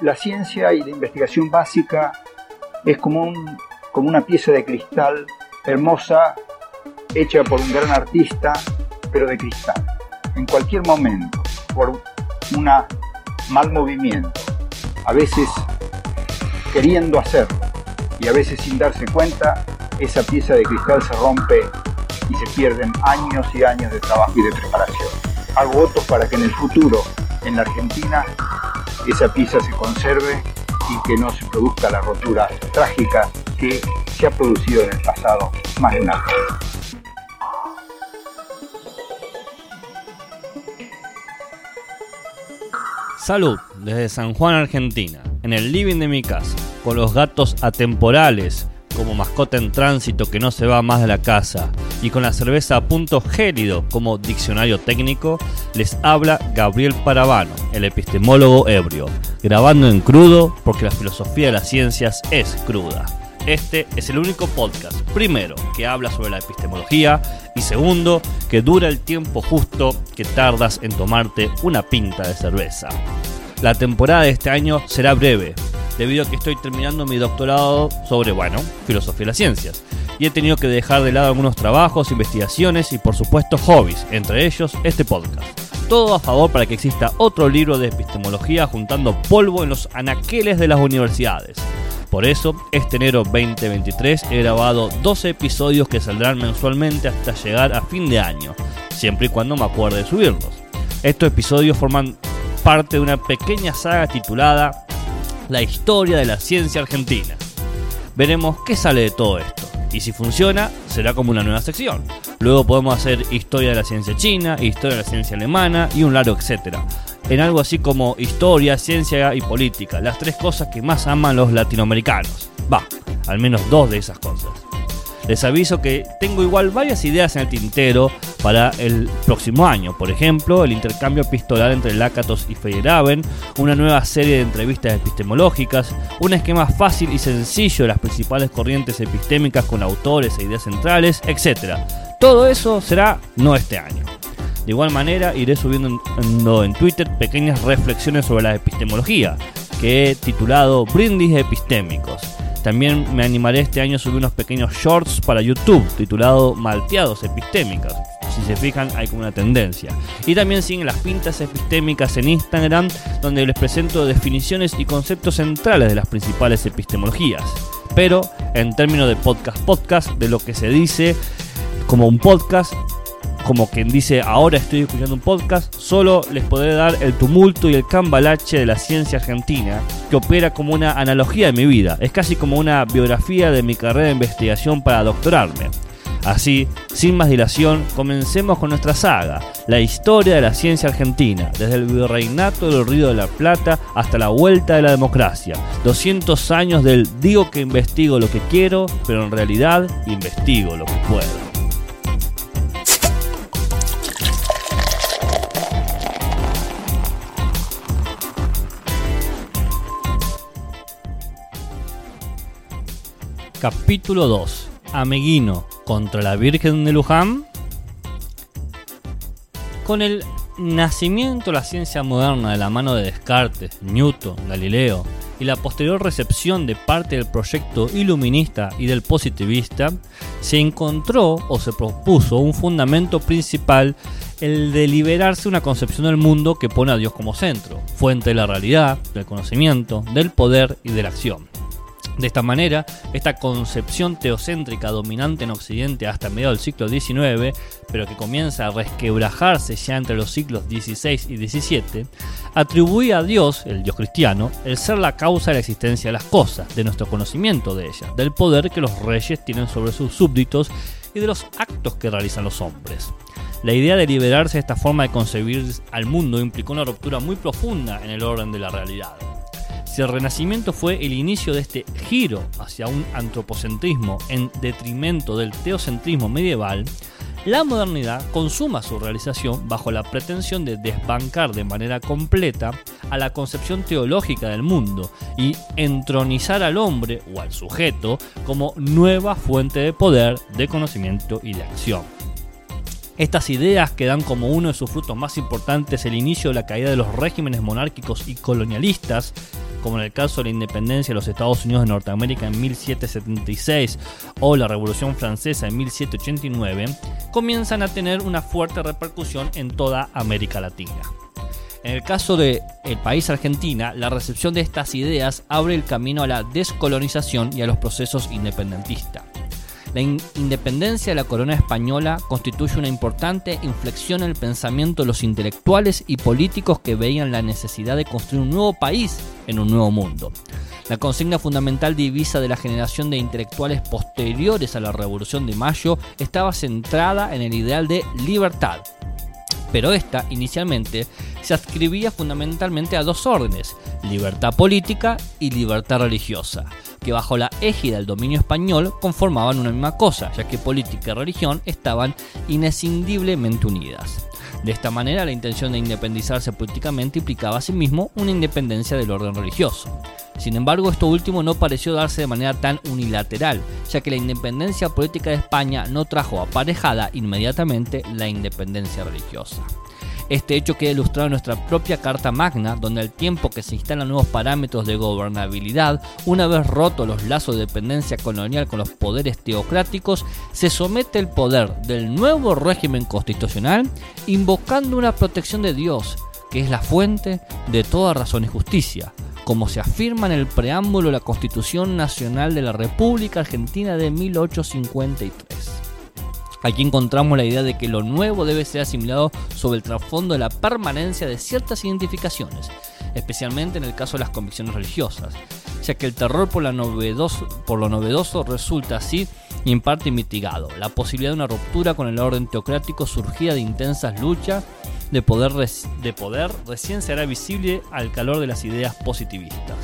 la ciencia y la investigación básica es como, un, como una pieza de cristal hermosa, hecha por un gran artista, pero de cristal. En cualquier momento, por un mal movimiento, a veces queriendo hacerlo y a veces sin darse cuenta, esa pieza de cristal se rompe y se pierden años y años de trabajo y de preparación. Hago votos para que en el futuro en la Argentina esa pieza se conserve y que no se produzca la rotura trágica que se ha producido en el pasado más de una. Salud desde San Juan, Argentina, en el living de mi casa, con los gatos atemporales como mascota en tránsito que no se va más de la casa y con la cerveza a punto gélido como diccionario técnico, les habla Gabriel Parabano, el epistemólogo ebrio, grabando en crudo porque la filosofía de las ciencias es cruda. Este es el único podcast, primero, que habla sobre la epistemología y segundo, que dura el tiempo justo que tardas en tomarte una pinta de cerveza. La temporada de este año será breve, debido a que estoy terminando mi doctorado sobre, bueno, filosofía de las ciencias. Y he tenido que dejar de lado algunos trabajos, investigaciones y por supuesto hobbies, entre ellos este podcast. Todo a favor para que exista otro libro de epistemología juntando polvo en los anaqueles de las universidades. Por eso, este enero 2023 he grabado 12 episodios que saldrán mensualmente hasta llegar a fin de año, siempre y cuando me acuerde de subirlos. Estos episodios forman parte de una pequeña saga titulada la historia de la ciencia argentina. Veremos qué sale de todo esto. Y si funciona, será como una nueva sección. Luego podemos hacer historia de la ciencia china, historia de la ciencia alemana y un largo etcétera. En algo así como historia, ciencia y política, las tres cosas que más aman los latinoamericanos. Va, al menos dos de esas cosas. Les aviso que tengo igual varias ideas en el tintero para el próximo año. Por ejemplo, el intercambio epistolar entre Lakatos y Feyerabend, una nueva serie de entrevistas epistemológicas, un esquema fácil y sencillo de las principales corrientes epistémicas con autores e ideas centrales, etc. Todo eso será no este año. De igual manera, iré subiendo en, Twitter pequeñas reflexiones sobre la epistemología, que he titulado Brindis Epistémicos también me animaré este año a subir unos pequeños shorts para YouTube titulado Malteados Epistémicas. Si se fijan, hay como una tendencia. Y también siguen las pintas epistémicas en Instagram, donde les presento definiciones y conceptos centrales de las principales epistemologías. Pero en términos de podcast podcast, de lo que se dice como un podcast, como quien dice ahora estoy escuchando un podcast, solo les podré dar el tumulto y el cambalache de la ciencia argentina, que opera como una analogía de mi vida, es casi como una biografía de mi carrera de investigación para doctorarme. Así, sin más dilación, comencemos con nuestra saga, la historia de la ciencia argentina, desde el virreinato del Río de la Plata hasta la vuelta de la democracia. 200 años del digo que investigo lo que quiero, pero en realidad investigo lo que puedo. Capítulo 2. Ameguino contra la Virgen de Luján. Con el nacimiento de la ciencia moderna de la mano de Descartes, Newton, Galileo y la posterior recepción de parte del proyecto iluminista y del positivista, se encontró o se propuso un fundamento principal, el de liberarse una concepción del mundo que pone a Dios como centro, fuente de la realidad, del conocimiento, del poder y de la acción. De esta manera, esta concepción teocéntrica dominante en Occidente hasta mediados del siglo XIX, pero que comienza a resquebrajarse ya entre los siglos XVI y XVII, atribuía a Dios, el Dios cristiano, el ser la causa de la existencia de las cosas, de nuestro conocimiento de ellas, del poder que los reyes tienen sobre sus súbditos y de los actos que realizan los hombres. La idea de liberarse de esta forma de concebir al mundo implicó una ruptura muy profunda en el orden de la realidad. Si el Renacimiento fue el inicio de este giro hacia un antropocentrismo en detrimento del teocentrismo medieval, la modernidad consuma su realización bajo la pretensión de desbancar de manera completa a la concepción teológica del mundo y entronizar al hombre o al sujeto como nueva fuente de poder, de conocimiento y de acción. Estas ideas que dan como uno de sus frutos más importantes el inicio de la caída de los regímenes monárquicos y colonialistas, como en el caso de la independencia de los Estados Unidos de Norteamérica en 1776 o la Revolución Francesa en 1789, comienzan a tener una fuerte repercusión en toda América Latina. En el caso del el país Argentina, la recepción de estas ideas abre el camino a la descolonización y a los procesos independentistas. La independencia de la corona española constituye una importante inflexión en el pensamiento de los intelectuales y políticos que veían la necesidad de construir un nuevo país en un nuevo mundo. La consigna fundamental divisa de la generación de intelectuales posteriores a la Revolución de Mayo estaba centrada en el ideal de libertad, pero esta inicialmente se adscribía fundamentalmente a dos órdenes, libertad política y libertad religiosa que bajo la égida del dominio español conformaban una misma cosa, ya que política y religión estaban inescindiblemente unidas. De esta manera, la intención de independizarse políticamente implicaba asimismo una independencia del orden religioso. Sin embargo, esto último no pareció darse de manera tan unilateral, ya que la independencia política de España no trajo aparejada inmediatamente la independencia religiosa. Este hecho queda ilustrado en nuestra propia Carta Magna, donde al tiempo que se instalan nuevos parámetros de gobernabilidad, una vez rotos los lazos de dependencia colonial con los poderes teocráticos, se somete el poder del nuevo régimen constitucional invocando una protección de Dios, que es la fuente de toda razón y justicia, como se afirma en el preámbulo de la Constitución Nacional de la República Argentina de 1853. Aquí encontramos la idea de que lo nuevo debe ser asimilado sobre el trasfondo de la permanencia de ciertas identificaciones, especialmente en el caso de las convicciones religiosas, ya que el terror por, lo novedoso resulta así en parte mitigado. La posibilidad de una ruptura con el orden teocrático surgía de intensas luchas de poder, de poder recién será visible al calor de las ideas positivistas.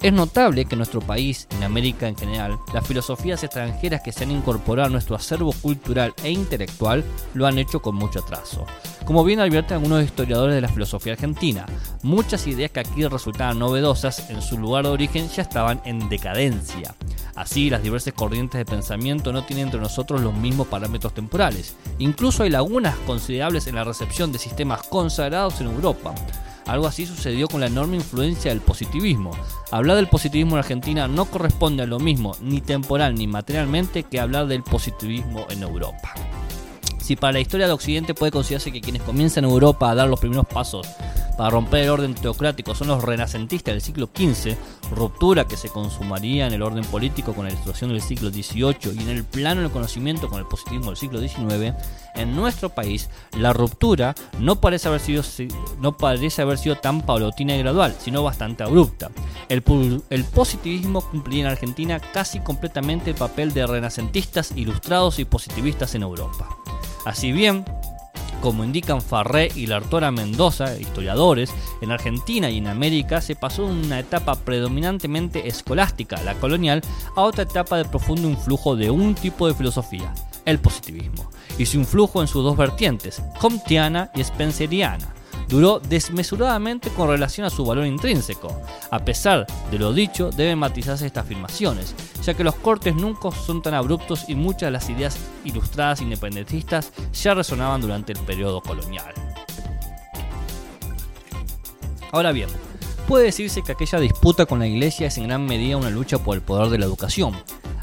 Es notable que en nuestro país, en América en general, las filosofías extranjeras que se han incorporado a nuestro acervo cultural e intelectual lo han hecho con mucho atraso. Como bien advierten algunos historiadores de la filosofía argentina, muchas ideas que aquí resultaban novedosas en su lugar de origen ya estaban en decadencia. Así, las diversas corrientes de pensamiento no tienen entre nosotros los mismos parámetros temporales. Incluso hay lagunas considerables en la recepción de sistemas consagrados en Europa. Algo así sucedió con la enorme influencia del positivismo. Hablar del positivismo en Argentina no corresponde a lo mismo, ni temporal ni materialmente, que hablar del positivismo en Europa. Si para la historia de Occidente puede considerarse que quienes comienzan en Europa a dar los primeros pasos para romper el orden teocrático son los renacentistas del siglo XV, ruptura que se consumaría en el orden político con la ilustración del siglo XVIII y en el plano del conocimiento con el positivismo del siglo XIX, en nuestro país la ruptura no parece haber sido, no parece haber sido tan paulatina y gradual, sino bastante abrupta. El, el positivismo cumpliría en Argentina casi completamente el papel de renacentistas ilustrados y positivistas en Europa. Así bien, como indican Farré y la autora Mendoza, historiadores, en Argentina y en América se pasó de una etapa predominantemente escolástica, la colonial, a otra etapa de profundo influjo de un tipo de filosofía, el positivismo, y su influjo en sus dos vertientes, comtiana y spenceriana duró desmesuradamente con relación a su valor intrínseco. A pesar de lo dicho, deben matizarse estas afirmaciones, ya que los cortes nunca son tan abruptos y muchas de las ideas ilustradas independentistas ya resonaban durante el periodo colonial. Ahora bien, puede decirse que aquella disputa con la iglesia es en gran medida una lucha por el poder de la educación.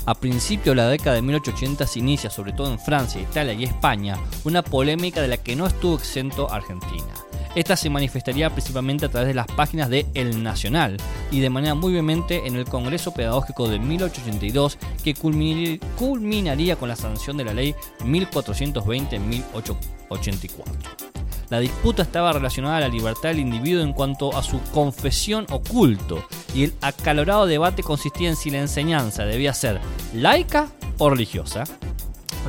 A principios de la década de 1880 se inicia, sobre todo en Francia, Italia y España, una polémica de la que no estuvo exento Argentina. Esta se manifestaría principalmente a través de las páginas de El Nacional y de manera muy vehemente en el Congreso Pedagógico de 1882 que culminaría con la sanción de la ley 1420 1884. La disputa estaba relacionada a la libertad del individuo en cuanto a su confesión o y el acalorado debate consistía en si la enseñanza debía ser laica o religiosa.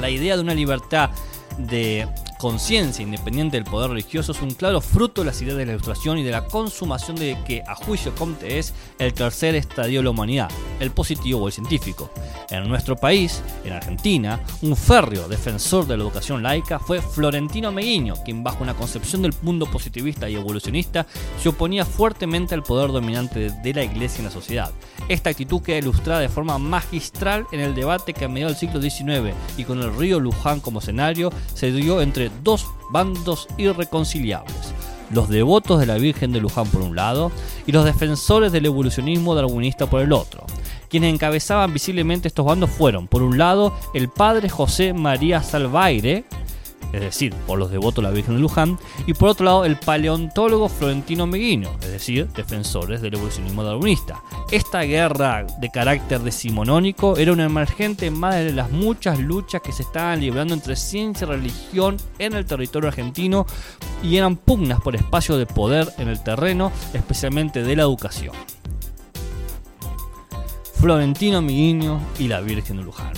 La idea de una libertad de conciencia independiente del poder religioso es un claro fruto de las ideas de la ilustración y de la consumación de que, a juicio Comte, es el tercer estadio de la humanidad, el positivo o el científico. En nuestro país, en Argentina, un férreo defensor de la educación laica fue Florentino Meguiño, quien bajo una concepción del mundo positivista y evolucionista se oponía fuertemente al poder dominante de la iglesia en la sociedad. Esta actitud queda ilustrada de forma magistral en el debate que a mediados del siglo XIX y con el río Luján como escenario se dio entre dos bandos irreconciliables. Los devotos de la Virgen de Luján por un lado y los defensores del evolucionismo darwinista por el otro. Quienes encabezaban visiblemente estos bandos fueron, por un lado, el padre José María Salvaire, es decir, por los devotos de la Virgen de Luján, y por otro lado el paleontólogo Florentino Meguino, es decir, defensores del evolucionismo darwinista. Esta guerra de carácter decimonónico era una emergente más de las muchas luchas que se estaban librando entre ciencia y religión en el territorio argentino y eran pugnas por espacio de poder en el terreno, especialmente de la educación. Florentino Meguino y la Virgen de Luján.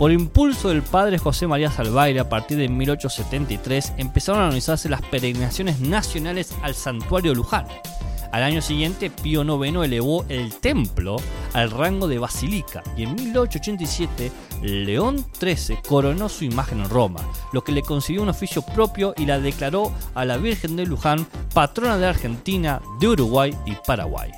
Por impulso del padre José María Salvaire, a partir de 1873 empezaron a organizarse las peregrinaciones nacionales al santuario Luján. Al año siguiente, Pío IX elevó el templo al rango de basílica y en 1887 León XIII coronó su imagen en Roma, lo que le concedió un oficio propio y la declaró a la Virgen de Luján patrona de Argentina, de Uruguay y Paraguay.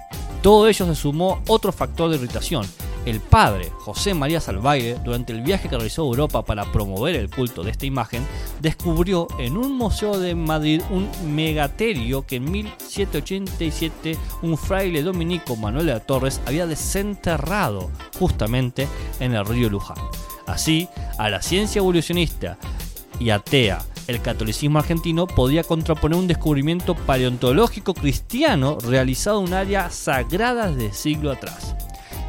Todo ello se sumó otro factor de irritación, el padre José María Salvaire, durante el viaje que realizó a Europa para promover el culto de esta imagen, descubrió en un museo de Madrid un megaterio que en 1787 un fraile dominico Manuel de la Torres había desenterrado justamente en el río Luján. Así, a la ciencia evolucionista y atea el catolicismo argentino podía contraponer un descubrimiento paleontológico cristiano realizado en un área sagrada de siglo atrás.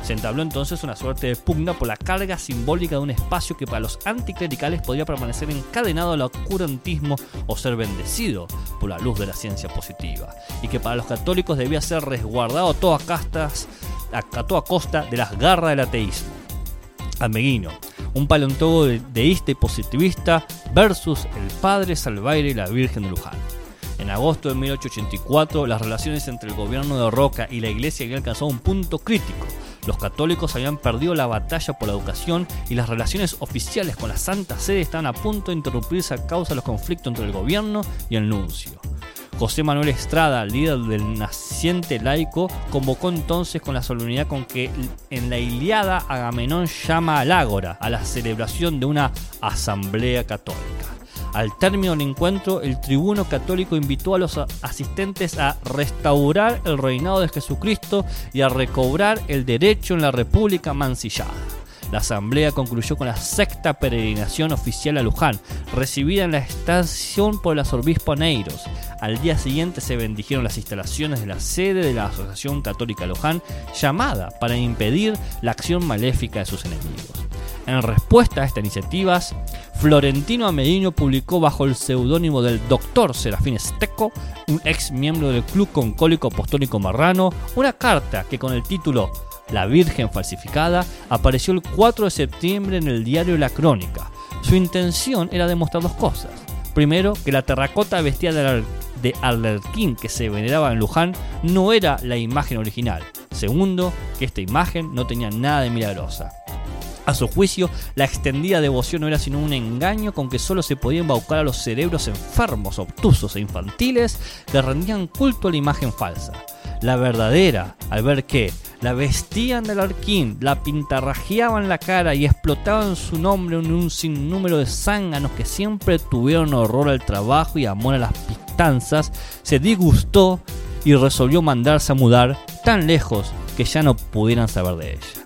Se entabló entonces una suerte de pugna por la carga simbólica de un espacio que para los anticlericales podía permanecer encadenado al oscurantismo o ser bendecido por la luz de la ciencia positiva, y que para los católicos debía ser resguardado a castas, a, toda costa de las garras del ateísmo. Almeguino, un paleontólogo deísta y positivista versus el padre Salvaire y la Virgen de Luján. En agosto de 1884, las relaciones entre el gobierno de Roca y la iglesia habían alcanzado un punto crítico, los católicos habían perdido la batalla por la educación y las relaciones oficiales con la Santa Sede estaban a punto de interrumpirse a causa de los conflictos entre el gobierno y el nuncio. José Manuel Estrada, líder del naciente laico, convocó entonces con la solemnidad con que en la Iliada Agamenón llama al Ágora, a la celebración de una asamblea católica. Al término del encuentro, el tribuno católico invitó a los asistentes a restaurar el reinado de Jesucristo y a recobrar el derecho en la República mancillada. La asamblea concluyó con la sexta peregrinación oficial a Luján, recibida en la estación por el arzobispo Neiros. Al día siguiente se bendijeron las instalaciones de la sede de la Asociación Católica Luján, llamada para impedir la acción maléfica de sus enemigos. En respuesta a estas iniciativas, Florentino Amedino publicó bajo el seudónimo del Dr. Serafín Esteco, un ex miembro del Club Concólico Apostólico Marrano, una carta que con el título La Virgen Falsificada apareció el 4 de septiembre en el diario La Crónica. Su intención era demostrar dos cosas. Primero, que la terracota vestida de Alerquín que se veneraba en Luján no era la imagen original. Segundo, que esta imagen no tenía nada de milagrosa. A su juicio, la extendida devoción no era sino un engaño con que solo se podía embaucar a los cerebros enfermos, obtusos e infantiles que rendían culto a la imagen falsa. La verdadera, al ver que la vestían del arquín, la pintarrajeaban la cara y explotaban su nombre en un sinnúmero de zánganos que siempre tuvieron horror al trabajo y amor a las pistanzas, se disgustó y resolvió mandarse a mudar tan lejos que ya no pudieran saber de ella.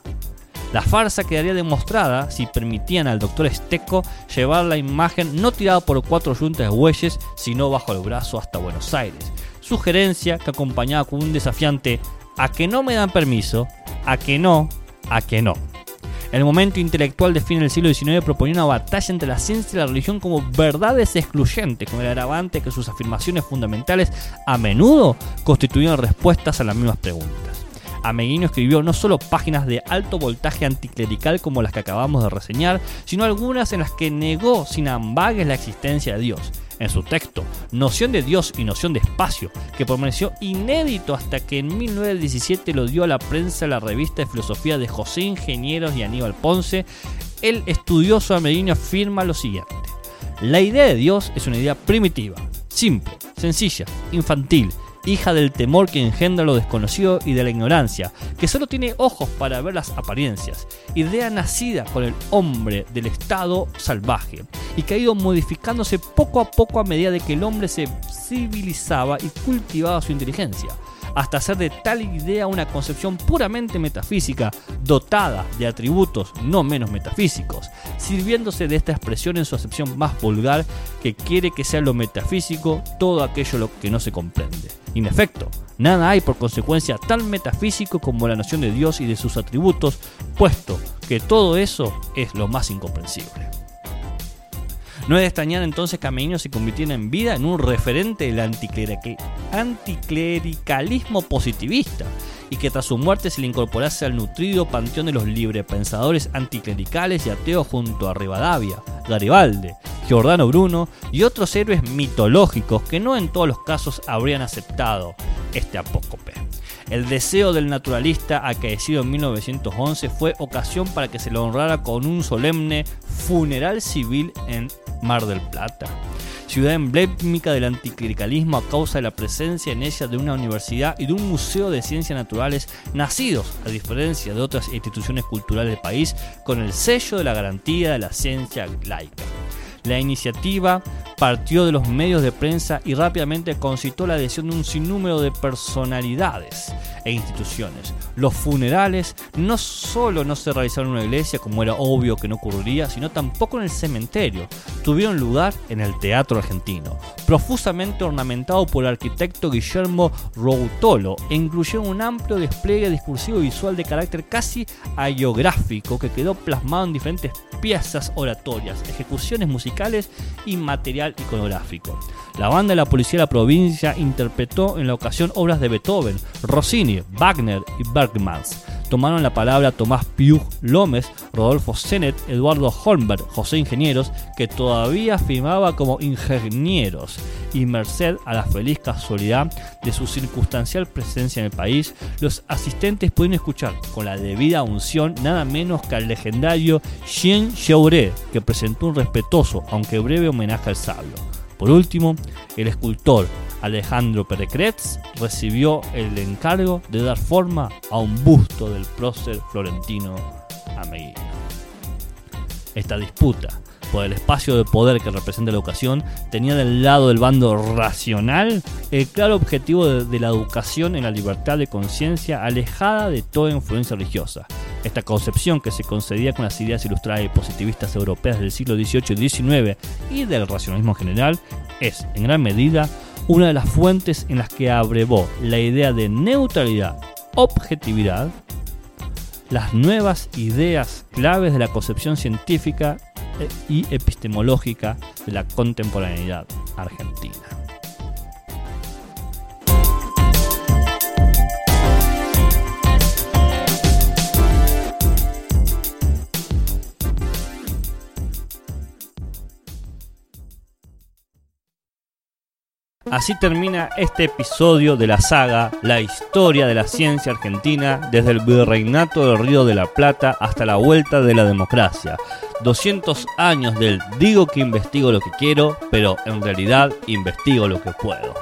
La farsa quedaría demostrada si permitían al doctor Esteco llevar la imagen no tirada por cuatro yuntas de bueyes, sino bajo el brazo hasta Buenos Aires. Sugerencia que acompañaba con un desafiante a que no me dan permiso, a que no, a que no. El momento intelectual de fin del siglo XIX proponía una batalla entre la ciencia y la religión como verdades excluyentes, con el agravante que sus afirmaciones fundamentales a menudo constituían respuestas a las mismas preguntas. Ameguino escribió no solo páginas de alto voltaje anticlerical como las que acabamos de reseñar, sino algunas en las que negó sin ambagues la existencia de Dios. En su texto, Noción de Dios y Noción de Espacio, que permaneció inédito hasta que en 1917 lo dio a la prensa la revista de filosofía de José Ingenieros y Aníbal Ponce, el estudioso ameguino afirma lo siguiente. La idea de Dios es una idea primitiva, simple, sencilla, infantil, hija del temor que engendra lo desconocido y de la ignorancia, que solo tiene ojos para ver las apariencias, idea nacida con el hombre del estado salvaje, y que ha ido modificándose poco a poco a medida de que el hombre se civilizaba y cultivaba su inteligencia hasta hacer de tal idea una concepción puramente metafísica, dotada de atributos no menos metafísicos, sirviéndose de esta expresión en su acepción más vulgar, que quiere que sea lo metafísico todo aquello lo que no se comprende. En efecto, nada hay por consecuencia tan metafísico como la noción de Dios y de sus atributos, puesto que todo eso es lo más incomprensible. No es de extrañar entonces que Ameguino se convirtiera en vida en un referente del anticlericalismo positivista y que tras su muerte se le incorporase al nutrido panteón de los librepensadores anticlericales y ateos junto a Rivadavia, Garibaldi, Giordano Bruno y otros héroes mitológicos que no en todos los casos habrían aceptado este apócope. El deseo del naturalista acaecido en 1911 fue ocasión para que se lo honrara con un solemne funeral civil en Mar del Plata, ciudad emblemática del anticlericalismo a causa de la presencia en ella de una universidad y de un museo de ciencias naturales nacidos, a diferencia de otras instituciones culturales del país, con el sello de la garantía de la ciencia laica. La iniciativa partió de los medios de prensa y rápidamente concitó la adhesión de un sinnúmero de personalidades e instituciones. Los funerales no solo no se realizaron en una iglesia, como era obvio que no ocurriría, sino tampoco en el cementerio. Tuvieron lugar en el Teatro Argentino, profusamente ornamentado por el arquitecto Guillermo Routolo, e incluyeron un amplio despliegue discursivo visual de carácter casi agiográfico que quedó plasmado en diferentes piezas oratorias, ejecuciones musicales y material iconográfico. La banda de la policía de la provincia interpretó en la ocasión obras de Beethoven, Rossini, Wagner y Bergmans. Tomaron la palabra Tomás Piug Lómez, Rodolfo Zenet, Eduardo Holmberg, José Ingenieros, que todavía firmaba como ingenieros, y merced a la feliz casualidad de su circunstancial presencia en el país, los asistentes pueden escuchar con la debida unción nada menos que al legendario Jean Jaurès, que presentó un respetuoso, aunque breve homenaje al sabio. Por último, el escultor Alejandro Perecretz recibió el encargo de dar forma a un busto del prócer florentino Ameguino. Esta disputa por el espacio de poder que representa la educación tenía del lado del bando racional el claro objetivo de la educación en la libertad de conciencia alejada de toda influencia religiosa. Esta concepción que se concedía con las ideas ilustradas y positivistas europeas del siglo XVIII y XIX y del racionalismo general es, en gran medida, una de las fuentes en las que abrevó la idea de neutralidad, objetividad, las nuevas ideas claves de la concepción científica y epistemológica de la contemporaneidad argentina. Así termina este episodio de la saga La historia de la ciencia argentina desde el virreinato del Río de la Plata hasta la vuelta de la democracia. 200 años del digo que investigo lo que quiero, pero en realidad investigo lo que puedo.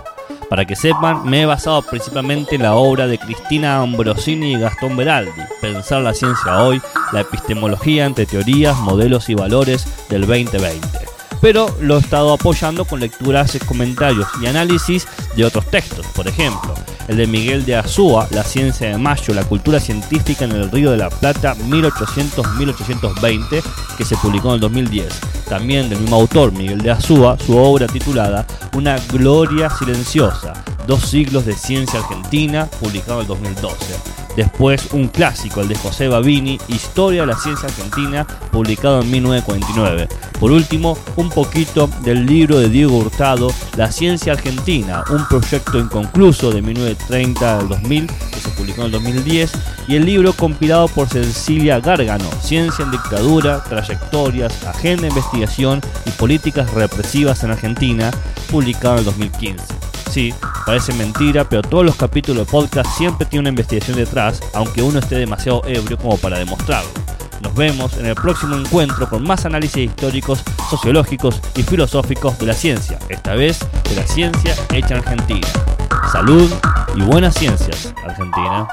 Para que sepan, me he basado principalmente en la obra de Cristina Ambrosini y Gastón Beraldi, Pensar la ciencia hoy, la epistemología entre teorías, modelos y valores del 2020 pero lo he estado apoyando con lecturas, comentarios y análisis de otros textos, por ejemplo, el de Miguel de Azúa, La ciencia de Mayo, la cultura científica en el Río de la Plata 1800-1820, que se publicó en el 2010. También del mismo autor, Miguel de Azúa, su obra titulada Una gloria silenciosa, dos siglos de ciencia argentina, publicado en el 2012. Después un clásico, el de José Babini, Historia de la Ciencia Argentina, publicado en 1949. Por último, un poquito del libro de Diego Hurtado, La Ciencia Argentina, un proyecto inconcluso de 1930 al 2000 que se publicó en el 2010, y el libro compilado por Cecilia Gárgano, Ciencia en Dictadura, Trayectorias, Agenda de Investigación y Políticas Represivas en Argentina, publicado en el 2015. Sí, parece mentira, pero todos los capítulos de podcast siempre tienen una investigación detrás, aunque uno esté demasiado ebrio como para demostrarlo. Nos vemos en el próximo encuentro con más análisis históricos, sociológicos y filosóficos de la ciencia, esta vez de la ciencia hecha en Argentina. Salud y buenas ciencias, Argentina.